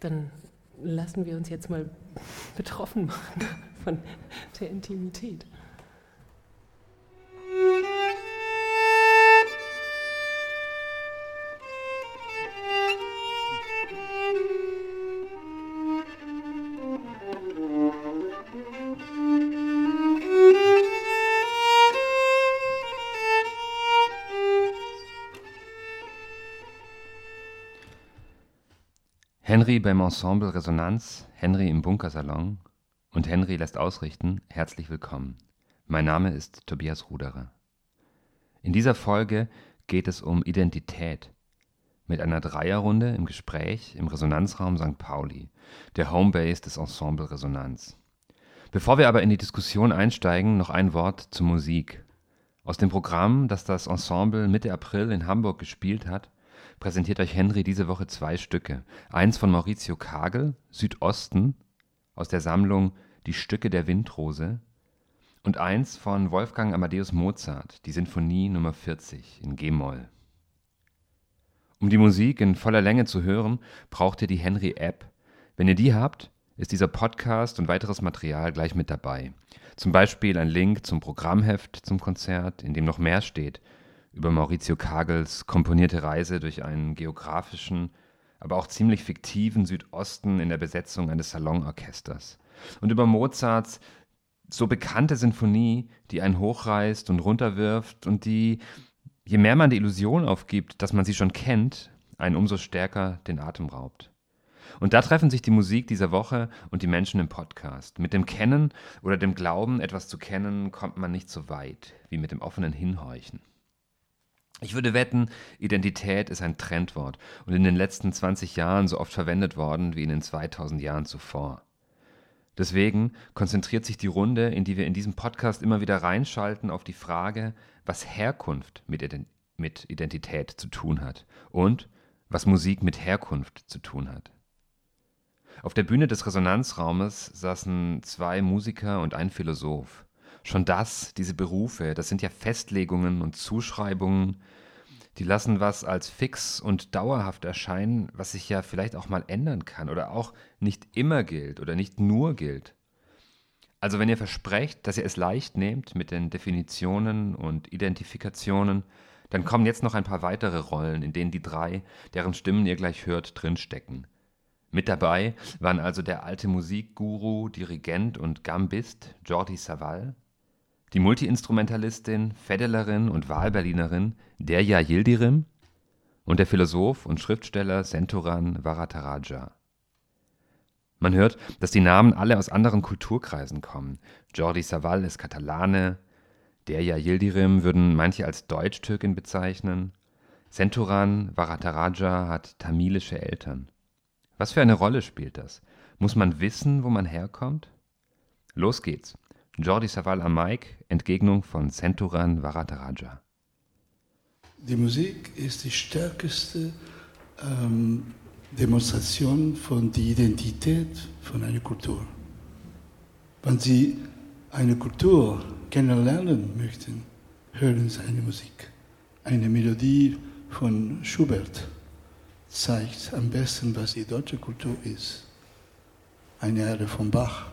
dann lassen wir uns jetzt mal betroffen machen von der Intimität. Henry beim Ensemble Resonanz, Henry im Bunkersalon und Henry lässt ausrichten, herzlich willkommen. Mein Name ist Tobias Ruderer. In dieser Folge geht es um Identität mit einer Dreierrunde im Gespräch im Resonanzraum St. Pauli, der Homebase des Ensemble Resonanz. Bevor wir aber in die Diskussion einsteigen, noch ein Wort zur Musik. Aus dem Programm, das das Ensemble Mitte April in Hamburg gespielt hat, präsentiert euch Henry diese Woche zwei Stücke. Eins von Maurizio Kagel, Südosten, aus der Sammlung Die Stücke der Windrose. Und eins von Wolfgang Amadeus Mozart, die Sinfonie Nummer 40 in G-Moll. Um die Musik in voller Länge zu hören, braucht ihr die Henry-App. Wenn ihr die habt, ist dieser Podcast und weiteres Material gleich mit dabei. Zum Beispiel ein Link zum Programmheft zum Konzert, in dem noch mehr steht über Maurizio Kagels komponierte Reise durch einen geografischen, aber auch ziemlich fiktiven Südosten in der Besetzung eines Salonorchesters. Und über Mozarts so bekannte Sinfonie, die einen hochreißt und runterwirft und die, je mehr man die Illusion aufgibt, dass man sie schon kennt, einen umso stärker den Atem raubt. Und da treffen sich die Musik dieser Woche und die Menschen im Podcast. Mit dem Kennen oder dem Glauben, etwas zu kennen, kommt man nicht so weit wie mit dem offenen Hinhorchen. Ich würde wetten, Identität ist ein Trendwort und in den letzten 20 Jahren so oft verwendet worden wie in den 2000 Jahren zuvor. Deswegen konzentriert sich die Runde, in die wir in diesem Podcast immer wieder reinschalten, auf die Frage, was Herkunft mit, Identität zu tun hat und was Musik mit Herkunft zu tun hat. Auf der Bühne des Resonanzraumes saßen zwei Musiker und ein Philosoph. Schon das, diese Berufe, das sind ja Festlegungen und Zuschreibungen, die lassen was als fix und dauerhaft erscheinen, was sich ja vielleicht auch mal ändern kann oder auch nicht immer gilt oder nicht nur gilt. Also wenn ihr versprecht, dass ihr es leicht nehmt mit den Definitionen und Identifikationen, dann kommen jetzt noch ein paar weitere Rollen, in denen die drei, deren Stimmen ihr gleich hört, drinstecken. Mit dabei waren also der alte Musikguru, Dirigent und Gambist Jordi Savall, die Multiinstrumentalistin, Fedelerin und Wahlberlinerin Derya Yildirim und der Philosoph und Schriftsteller Senturan Varataraja. Man hört, dass die Namen alle aus anderen Kulturkreisen kommen. Jordi Savall ist Katalane, Derya Yildirim würden manche als Deutsch-Türkin bezeichnen, Senturan Varataraja hat tamilische Eltern. Was für eine Rolle spielt das? Muss man wissen, wo man herkommt? Los geht's. Jordi Savall am Mike, Entgegnung von Centuran Varataraja. Die Musik ist die stärkste ähm, Demonstration von der Identität von einer Kultur. Wenn Sie eine Kultur kennenlernen möchten, hören Sie eine Musik. Eine Melodie von Schubert zeigt am besten, was die deutsche Kultur ist. Eine Erde von Bach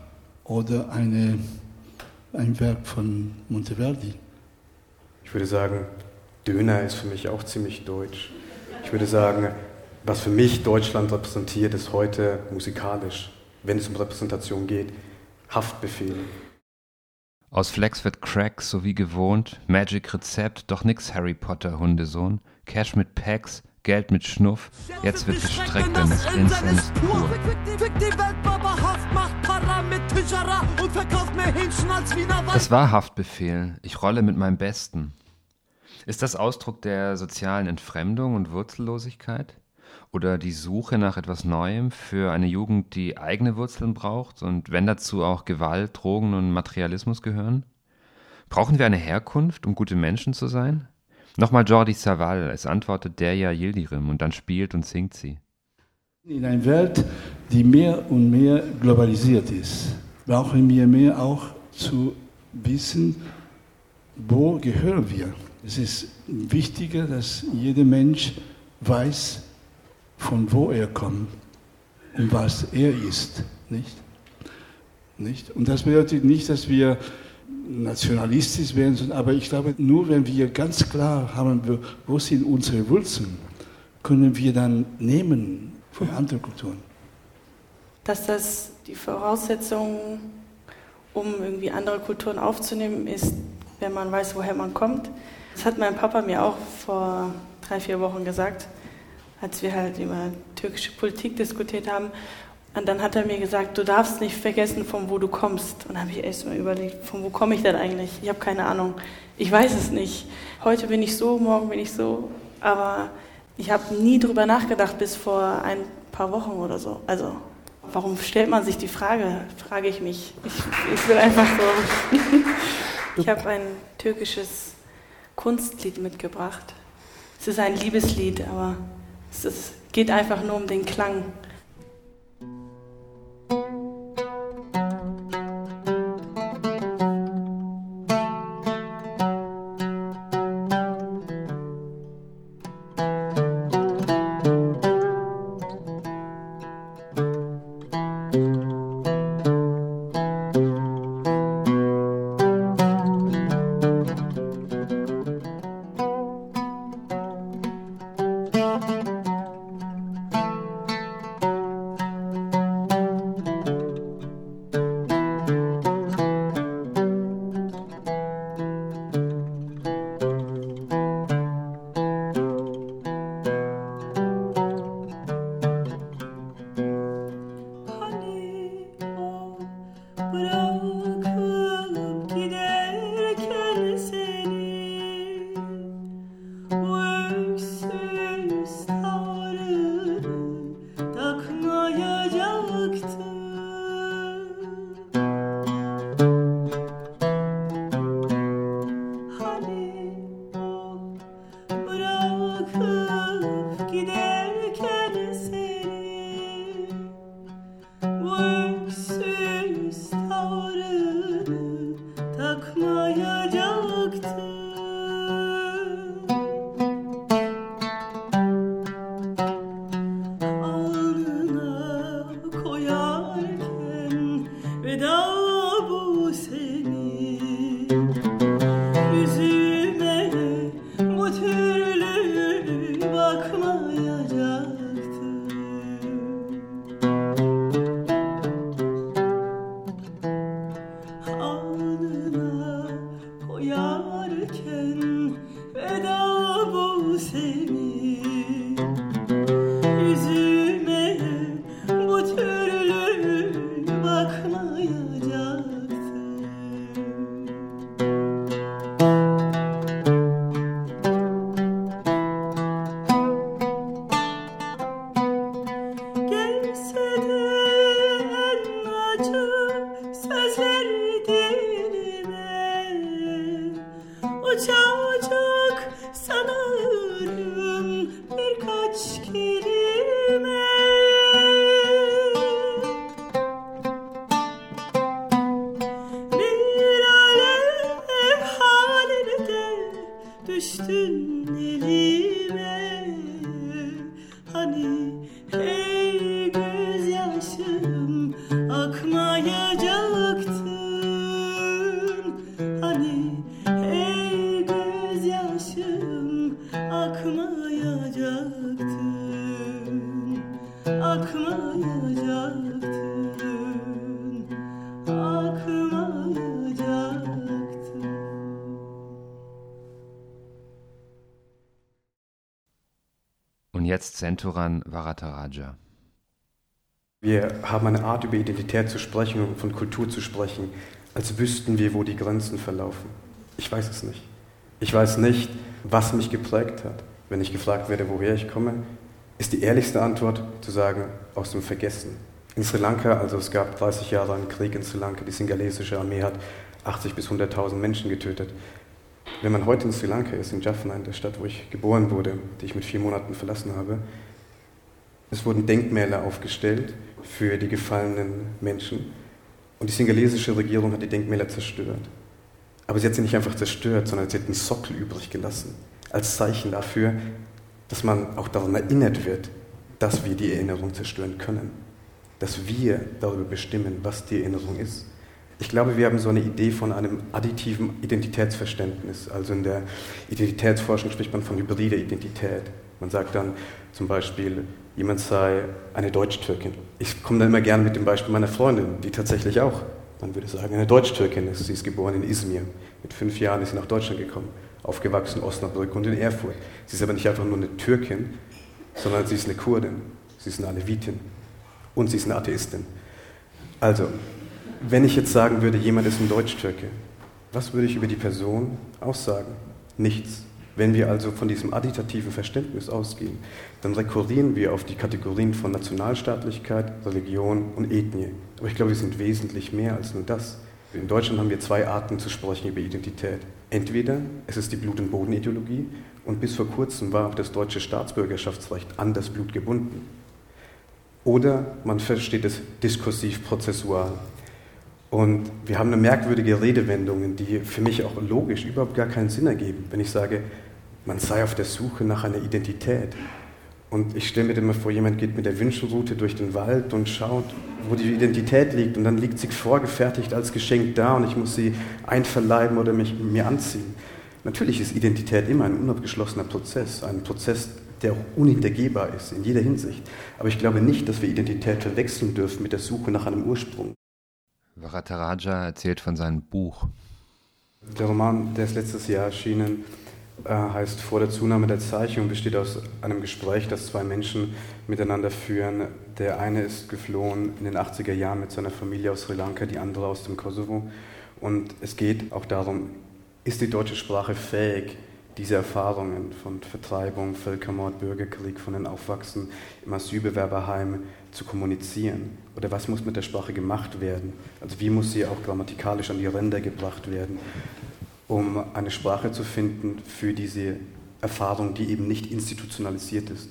oder eine ein Werk von Monteverdi. Ich würde sagen, Döner ist für mich auch ziemlich deutsch. Ich würde sagen, was für mich Deutschland repräsentiert, ist heute musikalisch, wenn es um Repräsentation geht, Haftbefehl. Aus Flex wird Crack, so wie gewohnt, Magic Rezept, doch nix Harry Potter Hundesohn, Cash mit Packs, Geld mit Schnuff, jetzt wird gestreckt, denn es Incense pur. Das war Haftbefehl. Ich rolle mit meinem Besten. Ist das Ausdruck der sozialen Entfremdung und Wurzellosigkeit? Oder die Suche nach etwas Neuem für eine Jugend, die eigene Wurzeln braucht und wenn dazu auch Gewalt, Drogen und Materialismus gehören? Brauchen wir eine Herkunft, um gute Menschen zu sein? Nochmal Jordi Savall, es antwortet Derja Yildirim und dann spielt und singt sie. In einer Welt, die mehr und mehr globalisiert ist, brauchen wir mehr auch zu wissen, wo gehören wir. Es ist wichtiger, dass jeder Mensch weiß, von wo er kommt. um was er ist. Nicht? Nicht? Und das bedeutet nicht, dass wir nationalistisch werden, aber ich glaube, nur wenn wir ganz klar haben, wo sind unsere Wurzeln, können wir dann nehmen von anderen Kulturen. Dass das die Voraussetzung, um irgendwie andere Kulturen aufzunehmen, ist, wenn man weiß, woher man kommt. Das hat mein Papa mir auch vor drei, vier Wochen gesagt, als wir halt über türkische Politik diskutiert haben. Und dann hat er mir gesagt, du darfst nicht vergessen, von wo du kommst. Und dann habe ich erst mal überlegt, von wo komme ich denn eigentlich? Ich habe keine Ahnung. Ich weiß es nicht. Heute bin ich so, morgen bin ich so. Aber ich habe nie drüber nachgedacht bis vor ein paar Wochen oder so. Also, warum stellt man sich die Frage? Frage ich mich. Ich, ich will einfach so. ich habe ein türkisches Kunstlied mitgebracht. Es ist ein Liebeslied, aber es ist, geht einfach nur um den Klang. Jetzt Senturan Varataraja. Wir haben eine Art, über Identität zu sprechen und von Kultur zu sprechen, als wüssten wir, wo die Grenzen verlaufen. Ich weiß es nicht. Ich weiß nicht, was mich geprägt hat. Wenn ich gefragt werde, woher ich komme, ist die ehrlichste Antwort zu sagen, aus dem Vergessen. In Sri Lanka, also es gab 30 Jahre einen Krieg in Sri Lanka, die singalesische Armee hat 80 bis 100.000 Menschen getötet. Wenn man heute in Sri Lanka ist, in Jaffna, in der Stadt, wo ich geboren wurde, die ich mit vier Monaten verlassen habe, es wurden Denkmäler aufgestellt für die gefallenen Menschen. Und die singalesische Regierung hat die Denkmäler zerstört. Aber sie hat sie nicht einfach zerstört, sondern sie hat einen Sockel übrig gelassen. Als Zeichen dafür, dass man auch daran erinnert wird, dass wir die Erinnerung zerstören können. dass wir darüber bestimmen, was die Erinnerung ist. Ich glaube, wir haben so eine Idee von einem additiven Identitätsverständnis. Also in der Identitätsforschung spricht man von hybrider Identität. Man sagt dann zum Beispiel, jemand sei eine Deutsch-Türkin. Ich komme dann immer gerne mit dem Beispiel meiner Freundin, die tatsächlich auch, man würde sagen, eine Deutsch-Türkin ist. Sie ist geboren in Izmir. Mit fünf Jahren ist sie nach Deutschland gekommen, aufgewachsen in Osnabrück und in Erfurt. Sie ist aber nicht einfach nur eine Türkin, sondern sie ist eine Kurdin, sie ist eine Alevitin und sie ist eine Atheistin. Also, wenn ich jetzt sagen würde, jemand ist ein Deutsch-Türke, was würde ich über die Person aussagen? Nichts. Wenn wir also von diesem additativen Verständnis ausgehen, dann rekurrieren wir auf die Kategorien von Nationalstaatlichkeit, Religion und Ethnie. Aber ich glaube, wir sind wesentlich mehr als nur das. In Deutschland haben wir zwei Arten zu sprechen über Identität. Entweder es ist die Blut- und Bodenideologie und bis vor kurzem war auch das deutsche Staatsbürgerschaftsrecht an das Blut gebunden. Oder man versteht es diskursiv-prozessual. Und wir haben eine merkwürdige Redewendung, die für mich auch logisch überhaupt gar keinen Sinn ergeben. Wenn ich sage, man sei auf der Suche nach einer Identität. Und ich stelle mir immer vor, jemand geht mit der Wünschelroute durch den Wald und schaut, wo die Identität liegt. Und dann liegt sie vorgefertigt als Geschenk da und ich muss sie einverleiben oder mich, mir anziehen. Natürlich ist Identität immer ein unabgeschlossener Prozess, ein Prozess, der auch unhintergehbar ist in jeder Hinsicht. Aber ich glaube nicht, dass wir Identität verwechseln dürfen mit der Suche nach einem Ursprung. Varataraja erzählt von seinem Buch. Der Roman, der ist letztes Jahr erschienen, äh, heißt Vor der Zunahme der Zeichen und besteht aus einem Gespräch, das zwei Menschen miteinander führen. Der eine ist geflohen in den 80er Jahren mit seiner Familie aus Sri Lanka, die andere aus dem Kosovo. Und es geht auch darum, ist die deutsche Sprache fähig, diese Erfahrungen von Vertreibung, Völkermord, Bürgerkrieg, von den Aufwachsen im Asylbewerberheim zu kommunizieren? Oder was muss mit der Sprache gemacht werden? Also wie muss sie auch grammatikalisch an die Ränder gebracht werden, um eine Sprache zu finden für diese Erfahrung, die eben nicht institutionalisiert ist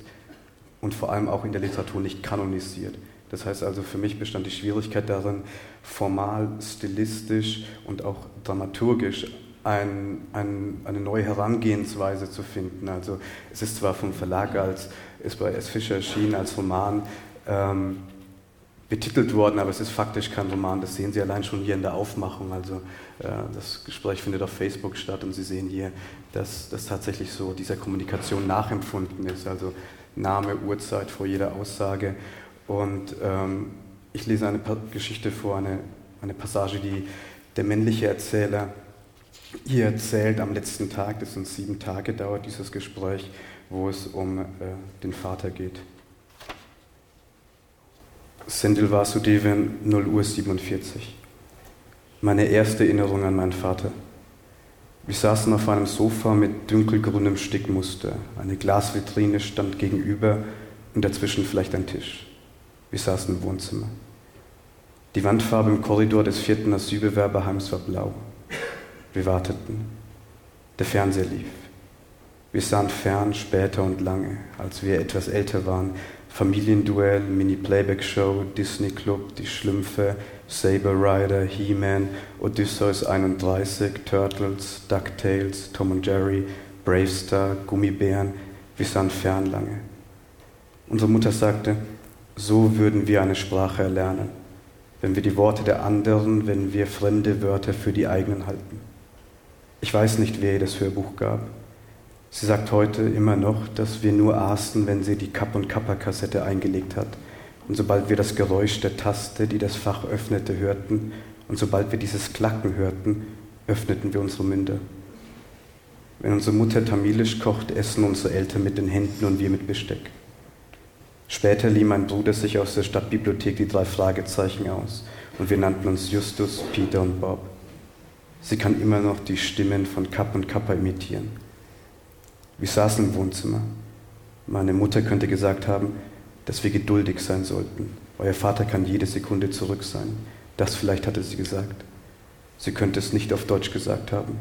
und vor allem auch in der Literatur nicht kanonisiert. Das heißt also, für mich bestand die Schwierigkeit darin, formal, stilistisch und auch dramaturgisch ein, ein, eine neue Herangehensweise zu finden. Also es ist zwar vom Verlag als, ist bei S. Fischer erschienen als Roman ähm, betitelt worden, aber es ist faktisch kein Roman. Das sehen Sie allein schon hier in der Aufmachung. Also äh, das Gespräch findet auf Facebook statt und Sie sehen hier, dass das tatsächlich so dieser Kommunikation nachempfunden ist. Also Name, Uhrzeit vor jeder Aussage. Und ähm, ich lese eine Geschichte vor, eine, eine Passage, die der männliche Erzähler hier erzählt am letzten Tag, das sind sieben Tage dauert dieses Gespräch, wo es um äh, den Vater geht. Sendil Vasudevan, 0 Uhr 47. Meine erste Erinnerung an meinen Vater. Wir saßen auf einem Sofa mit dunkelgrünem Stickmuster. Eine Glasvitrine stand gegenüber und dazwischen vielleicht ein Tisch. Wir saßen im Wohnzimmer. Die Wandfarbe im Korridor des vierten Asylbewerberheims war blau. Wir warteten. Der Fernseher lief. Wir sahen fern, später und lange, als wir etwas älter waren. Familienduell, Mini-Playback-Show, Disney-Club, Die Schlümpfe, Saber Rider, He-Man, Odysseus 31, Turtles, DuckTales, Tom und Jerry, Bravestar, Gummibären. Wir sahen fern lange. Unsere Mutter sagte, so würden wir eine Sprache erlernen, wenn wir die Worte der anderen, wenn wir fremde Wörter für die eigenen halten. Ich weiß nicht, wer ihr das Hörbuch gab. Sie sagt heute immer noch, dass wir nur aßen, wenn sie die Kapp- und Kappa-Kassette eingelegt hat. Und sobald wir das Geräusch der Taste, die das Fach öffnete, hörten, und sobald wir dieses Klacken hörten, öffneten wir unsere Münder. Wenn unsere Mutter tamilisch kocht, essen unsere Eltern mit den Händen und wir mit Besteck. Später lieh mein Bruder sich aus der Stadtbibliothek die drei Fragezeichen aus und wir nannten uns Justus, Peter und Bob. Sie kann immer noch die Stimmen von Kapp und Kappa imitieren. Wir saßen im Wohnzimmer. Meine Mutter könnte gesagt haben, dass wir geduldig sein sollten. Euer Vater kann jede Sekunde zurück sein. Das vielleicht hatte sie gesagt. Sie könnte es nicht auf Deutsch gesagt haben.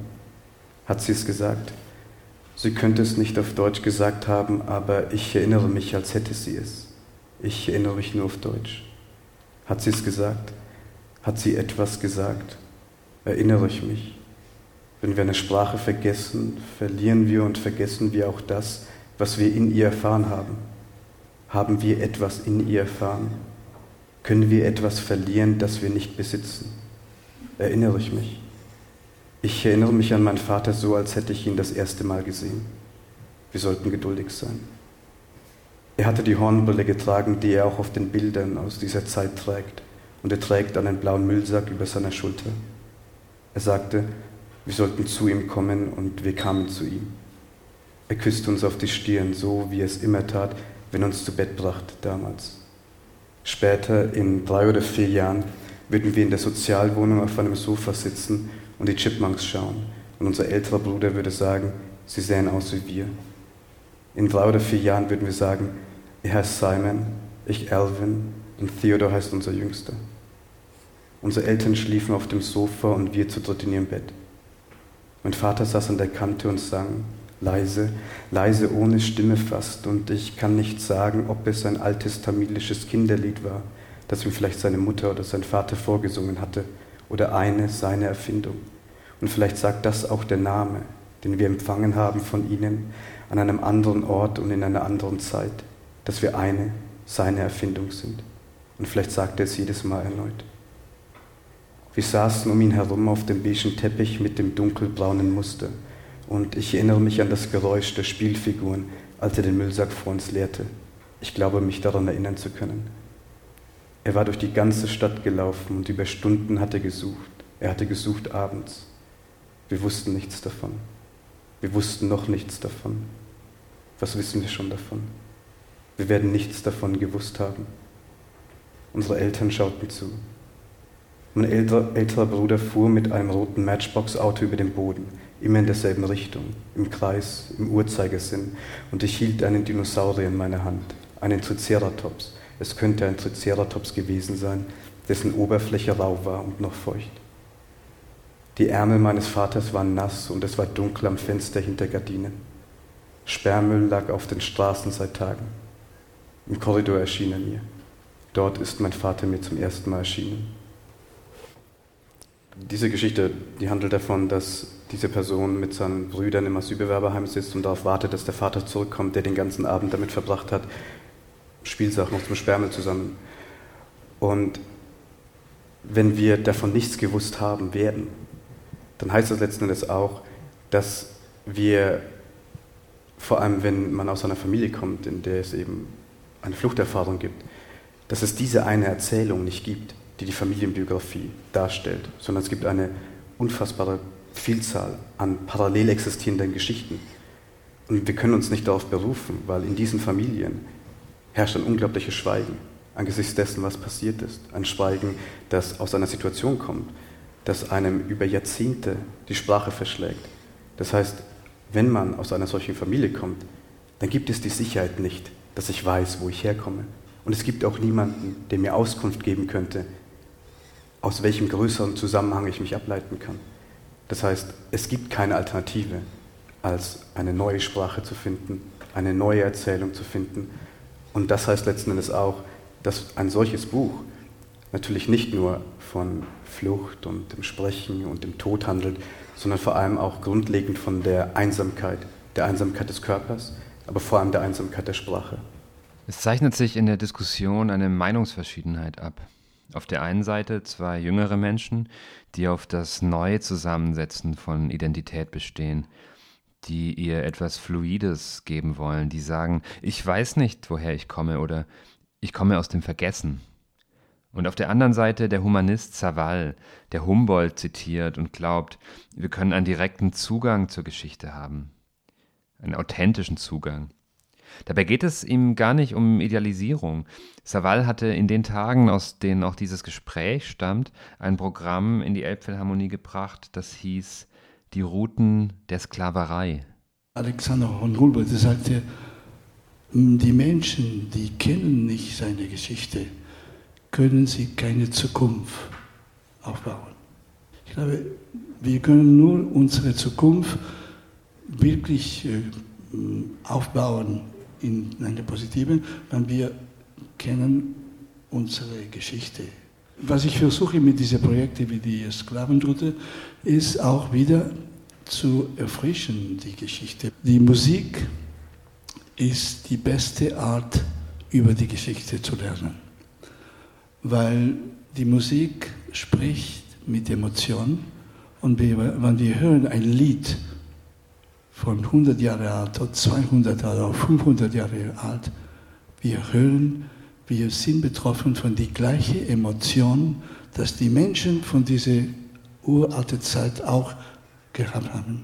Hat sie es gesagt? Sie könnte es nicht auf Deutsch gesagt haben, aber ich erinnere mich, als hätte sie es. Ich erinnere mich nur auf Deutsch. Hat sie es gesagt? Hat sie etwas gesagt? Erinnere ich mich. Wenn wir eine Sprache vergessen, verlieren wir und vergessen wir auch das, was wir in ihr erfahren haben. Haben wir etwas in ihr erfahren? Können wir etwas verlieren, das wir nicht besitzen? Erinnere ich mich. Ich erinnere mich an meinen Vater so, als hätte ich ihn das erste Mal gesehen. Wir sollten geduldig sein. Er hatte die Hornbrille getragen, die er auch auf den Bildern aus dieser Zeit trägt, und er trägt einen blauen Müllsack über seiner Schulter. Er sagte, wir sollten zu ihm kommen, und wir kamen zu ihm. Er küsste uns auf die Stirn, so wie er es immer tat, wenn er uns zu Bett brachte damals. Später, in drei oder vier Jahren, würden wir in der Sozialwohnung auf einem Sofa sitzen und die Chipmunks schauen. Und unser älterer Bruder würde sagen, sie sähen aus wie wir. In drei oder vier Jahren würden wir sagen, er heißt Simon, ich Alvin und Theodor heißt unser Jüngster. Unsere Eltern schliefen auf dem Sofa und wir zu dritt in ihrem Bett. Mein Vater saß an der Kante und sang, leise, leise ohne Stimme fast, und ich kann nicht sagen, ob es ein altes tamilisches Kinderlied war, das ihm vielleicht seine Mutter oder sein Vater vorgesungen hatte, oder eine seine Erfindung. Und vielleicht sagt das auch der Name, den wir empfangen haben von ihnen an einem anderen Ort und in einer anderen Zeit, dass wir eine seine Erfindung sind. Und vielleicht sagt er es jedes Mal erneut. Wir saßen um ihn herum auf dem beigen Teppich mit dem dunkelbraunen Muster und ich erinnere mich an das Geräusch der Spielfiguren, als er den Müllsack vor uns leerte. Ich glaube, mich daran erinnern zu können. Er war durch die ganze Stadt gelaufen und über Stunden hatte gesucht. Er hatte gesucht abends. Wir wussten nichts davon. Wir wussten noch nichts davon. Was wissen wir schon davon? Wir werden nichts davon gewusst haben. Unsere Eltern schauten zu. Mein älterer, älterer Bruder fuhr mit einem roten Matchbox-Auto über den Boden immer in derselben Richtung, im Kreis, im Uhrzeigersinn, und ich hielt einen Dinosaurier in meiner Hand, einen Triceratops. Es könnte ein Triceratops gewesen sein, dessen Oberfläche rau war und noch feucht. Die Ärmel meines Vaters waren nass und es war dunkel am Fenster hinter Gardinen. Sperrmüll lag auf den Straßen seit Tagen. Im Korridor erschien er mir. Dort ist mein Vater mir zum ersten Mal erschienen. Diese Geschichte, die handelt davon, dass diese Person mit seinen Brüdern im Asylbewerberheim sitzt und darauf wartet, dass der Vater zurückkommt, der den ganzen Abend damit verbracht hat, Spielsachen noch zum Sperrmüll zusammen. Und wenn wir davon nichts gewusst haben werden, dann heißt das letzten Endes auch, dass wir, vor allem wenn man aus einer Familie kommt, in der es eben eine Fluchterfahrung gibt, dass es diese eine Erzählung nicht gibt, die die Familienbiografie darstellt, sondern es gibt eine unfassbare Vielzahl an parallel existierenden Geschichten. Und wir können uns nicht darauf berufen, weil in diesen Familien herrscht ein unglaubliches Schweigen angesichts dessen, was passiert ist. Ein Schweigen, das aus einer Situation kommt, das einem über Jahrzehnte die Sprache verschlägt. Das heißt, wenn man aus einer solchen Familie kommt, dann gibt es die Sicherheit nicht, dass ich weiß, wo ich herkomme. Und es gibt auch niemanden, der mir Auskunft geben könnte, aus welchem größeren Zusammenhang ich mich ableiten kann. Das heißt, es gibt keine Alternative, als eine neue Sprache zu finden, eine neue Erzählung zu finden. Und das heißt letzten Endes auch, dass ein solches Buch natürlich nicht nur von Flucht und dem Sprechen und dem Tod handelt, sondern vor allem auch grundlegend von der Einsamkeit, der Einsamkeit des Körpers, aber vor allem der Einsamkeit der Sprache. Es zeichnet sich in der Diskussion eine Meinungsverschiedenheit ab. Auf der einen Seite zwei jüngere Menschen, die auf das neue Zusammensetzen von Identität bestehen, die ihr etwas Fluides geben wollen, die sagen, ich weiß nicht, woher ich komme oder ich komme aus dem Vergessen. Und auf der anderen Seite der Humanist Savall, der Humboldt zitiert und glaubt, wir können einen direkten Zugang zur Geschichte haben, einen authentischen Zugang. Dabei geht es ihm gar nicht um Idealisierung. Savall hatte in den Tagen, aus denen auch dieses Gespräch stammt, ein Programm in die Elbphilharmonie gebracht, das hieß Die Routen der Sklaverei. Alexander von Humboldt sagte, die Menschen, die kennen nicht seine Geschichte, können sie keine Zukunft aufbauen. Ich glaube, wir können nur unsere Zukunft wirklich äh, aufbauen in eine positive, wenn wir kennen unsere Geschichte. Was ich versuche mit diesen Projekten wie die Sklavenroute, ist auch wieder zu erfrischen, die Geschichte. Die Musik ist die beste Art, über die Geschichte zu lernen. weil die Musik spricht mit Emotion und wenn wir hören ein Lied von 100 Jahre alt oder 200 Jahre oder 500 Jahre alt, wir hören, wir sind betroffen von die gleiche Emotion, dass die Menschen von dieser uralten Zeit auch gehabt haben.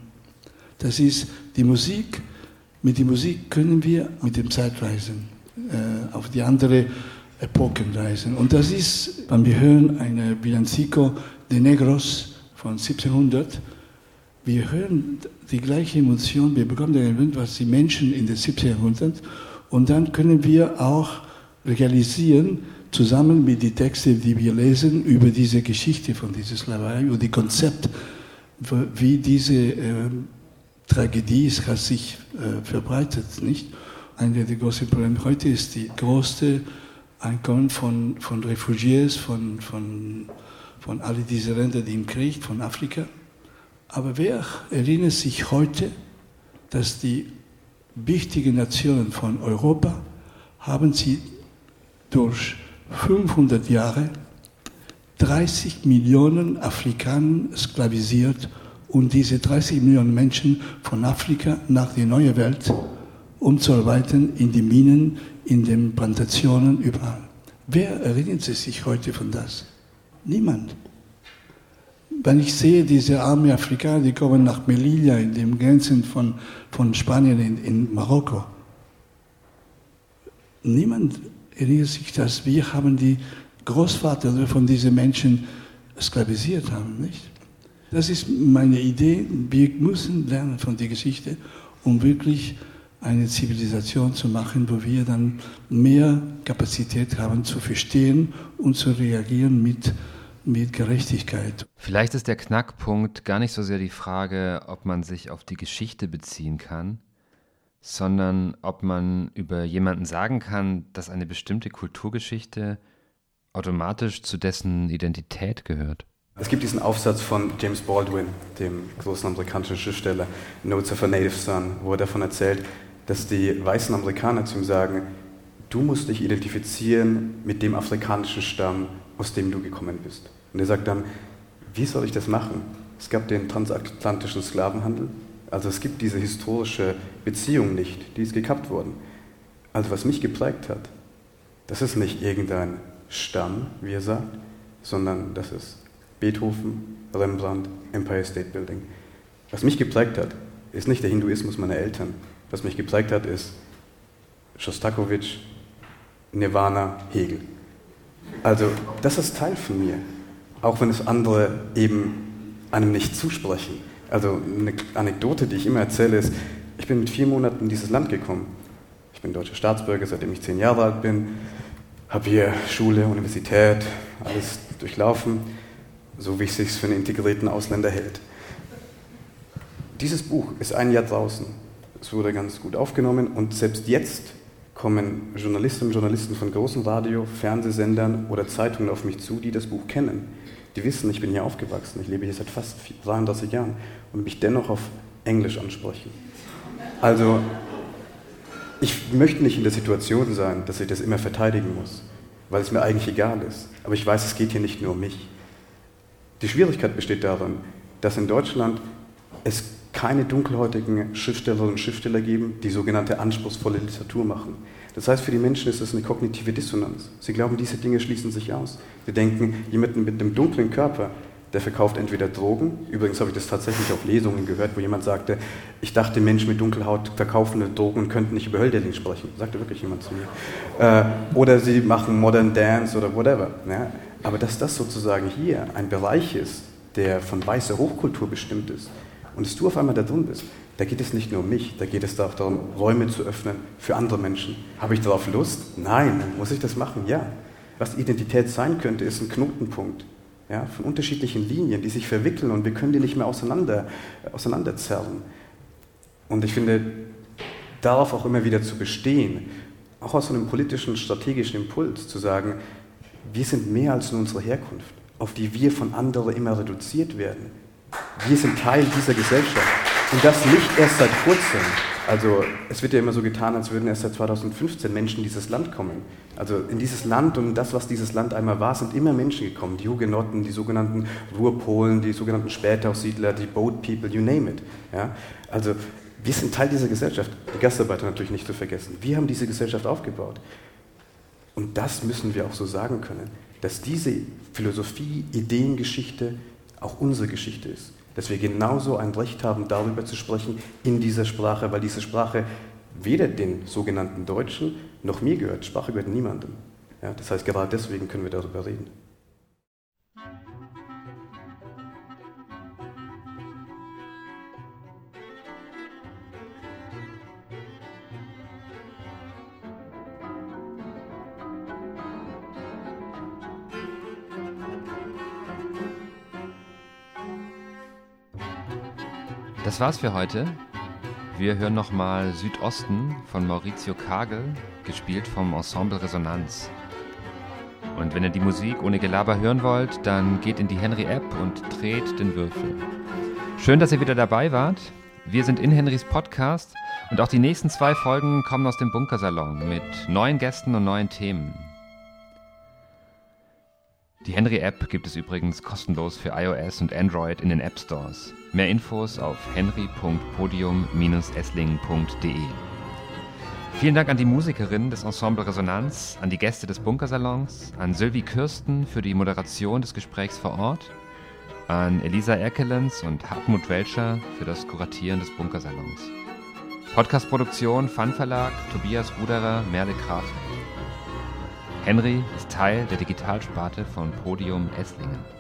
Das ist die Musik. Mit der Musik können wir mit dem Zeitreisen äh, auf die andere Epochen reisen. Und das ist, wenn wir hören, eine Villancico de Negros von 1700, wir hören die gleiche Emotion, wir bekommen den Wind, was die Menschen in den 1700 und dann können wir auch realisieren, zusammen mit den Texten, die wir lesen, über diese Geschichte von dieser Sklaverei und die Konzept, wie diese äh, Tragödie hat sich äh, verbreitet, nicht? Einer der großen Probleme heute ist die größte Einkommen von, von Refugiés, von, von, von all diesen Ländern, die im Krieg, von Afrika. Aber wer erinnert sich heute, dass die wichtigen Nationen von Europa haben sie durch 500 Jahre 30 Millionen Afrikaner sklavisiert und diese 30 Millionen Menschen von Afrika nach der neuen Welt umzuarbeiten in die Minen, in den Plantationen, überall. Wer erinnert sich heute von das? Niemand. Wenn ich sehe, diese armen Afrikaner, die kommen nach Melilla, in den Grenzen von, von Spanien in, in Marokko. Niemand erinnert sich, dass wir haben die Großvater von diesen Menschen sklavisiert haben, nicht? Das ist meine Idee. Wir müssen lernen von der Geschichte, um wirklich eine Zivilisation zu machen, wo wir dann mehr Kapazität haben zu verstehen und zu reagieren mit, mit Gerechtigkeit. Vielleicht ist der Knackpunkt gar nicht so sehr die Frage, ob man sich auf die Geschichte beziehen kann, sondern ob man über jemanden sagen kann, dass eine bestimmte Kulturgeschichte automatisch zu dessen Identität gehört. Es gibt diesen Aufsatz von James Baldwin, dem großen amerikanischen Schriftsteller, Notes of a Native Son, wo er davon erzählt, dass die weißen Amerikaner zu ihm sagen, du musst dich identifizieren mit dem afrikanischen Stamm, aus dem du gekommen bist. Und er sagt dann, wie soll ich das machen? Es gab den transatlantischen Sklavenhandel, also es gibt diese historische Beziehung nicht, die ist gekappt worden. Also was mich geprägt hat, das ist nicht irgendein Stamm, wie er sagt, sondern das ist Beethoven, Rembrandt, Empire State Building. Was mich geprägt hat, ist nicht der Hinduismus meiner Eltern. Was mich geprägt hat, ist Shostakovich, Nirvana, Hegel. Also das ist Teil von mir, auch wenn es andere eben einem nicht zusprechen. Also eine Anekdote, die ich immer erzähle, ist, ich bin mit vier Monaten in dieses Land gekommen. Ich bin deutscher Staatsbürger, seitdem ich zehn Jahre alt bin, habe hier Schule, Universität, alles durchlaufen so wie es sich für einen integrierten Ausländer hält. Dieses Buch ist ein Jahr draußen. Es wurde ganz gut aufgenommen und selbst jetzt kommen Journalistinnen und Journalisten von großen Radio, Fernsehsendern oder Zeitungen auf mich zu, die das Buch kennen. Die wissen, ich bin hier aufgewachsen, ich lebe hier seit fast 33 Jahren und mich dennoch auf Englisch ansprechen. Also, ich möchte nicht in der Situation sein, dass ich das immer verteidigen muss, weil es mir eigentlich egal ist. Aber ich weiß, es geht hier nicht nur um mich. Die Schwierigkeit besteht darin, dass in Deutschland es keine dunkelhäutigen Schriftstellerinnen und Schriftsteller geben, die sogenannte anspruchsvolle Literatur machen. Das heißt, für die Menschen ist es eine kognitive Dissonanz. Sie glauben, diese Dinge schließen sich aus. Sie denken, jemanden mit einem dunklen Körper, der verkauft entweder Drogen, übrigens habe ich das tatsächlich auf Lesungen gehört, wo jemand sagte, ich dachte, Menschen mit Dunkelhaut verkaufen Drogen und könnten nicht über Hölderlin sprechen. Sagte wirklich jemand zu mir. Äh, oder sie machen Modern Dance oder whatever. Ja? Aber dass das sozusagen hier ein Bereich ist, der von weißer Hochkultur bestimmt ist, und dass du auf einmal da drin bist, da geht es nicht nur um mich, da geht es auch darum, Räume zu öffnen für andere Menschen. Habe ich darauf Lust? Nein. Muss ich das machen? Ja. Was Identität sein könnte, ist ein Knotenpunkt ja, von unterschiedlichen Linien, die sich verwickeln und wir können die nicht mehr auseinander, auseinanderzerren. Und ich finde, darauf auch immer wieder zu bestehen, auch aus einem politischen, strategischen Impuls zu sagen, wir sind mehr als nur unsere Herkunft, auf die wir von anderen immer reduziert werden. Wir sind Teil dieser Gesellschaft. Und das nicht erst seit kurzem. Also es wird ja immer so getan, als würden erst seit 2015 Menschen in dieses Land kommen. Also in dieses Land und das, was dieses Land einmal war, sind immer Menschen gekommen. Die Hugenotten, die sogenannten Ruhrpolen, die sogenannten Spätaussiedler, die Boat People, you name it. Ja? Also wir sind Teil dieser Gesellschaft. Die Gastarbeiter natürlich nicht zu vergessen. Wir haben diese Gesellschaft aufgebaut. Und das müssen wir auch so sagen können, dass diese Philosophie, Ideengeschichte auch unsere Geschichte ist dass wir genauso ein Recht haben, darüber zu sprechen in dieser Sprache, weil diese Sprache weder den sogenannten Deutschen noch mir gehört. Sprache gehört niemandem. Ja, das heißt, gerade deswegen können wir darüber reden. Das war's für heute. Wir hören nochmal Südosten von Maurizio Kagel, gespielt vom Ensemble Resonanz. Und wenn ihr die Musik ohne Gelaber hören wollt, dann geht in die Henry-App und dreht den Würfel. Schön, dass ihr wieder dabei wart. Wir sind in Henrys Podcast und auch die nächsten zwei Folgen kommen aus dem Bunkersalon mit neuen Gästen und neuen Themen. Die Henry-App gibt es übrigens kostenlos für iOS und Android in den App Stores. Mehr Infos auf henry.podium-esslingen.de. Vielen Dank an die Musikerin des Ensemble Resonanz, an die Gäste des Bunkersalons, an Sylvie Kürsten für die Moderation des Gesprächs vor Ort, an Elisa Erkelens und Hartmut Welcher für das Kuratieren des Bunkersalons. Podcastproduktion Fun Verlag, Tobias Ruderer, Merle Krafeld. Henry ist Teil der Digitalsparte von Podium Esslingen.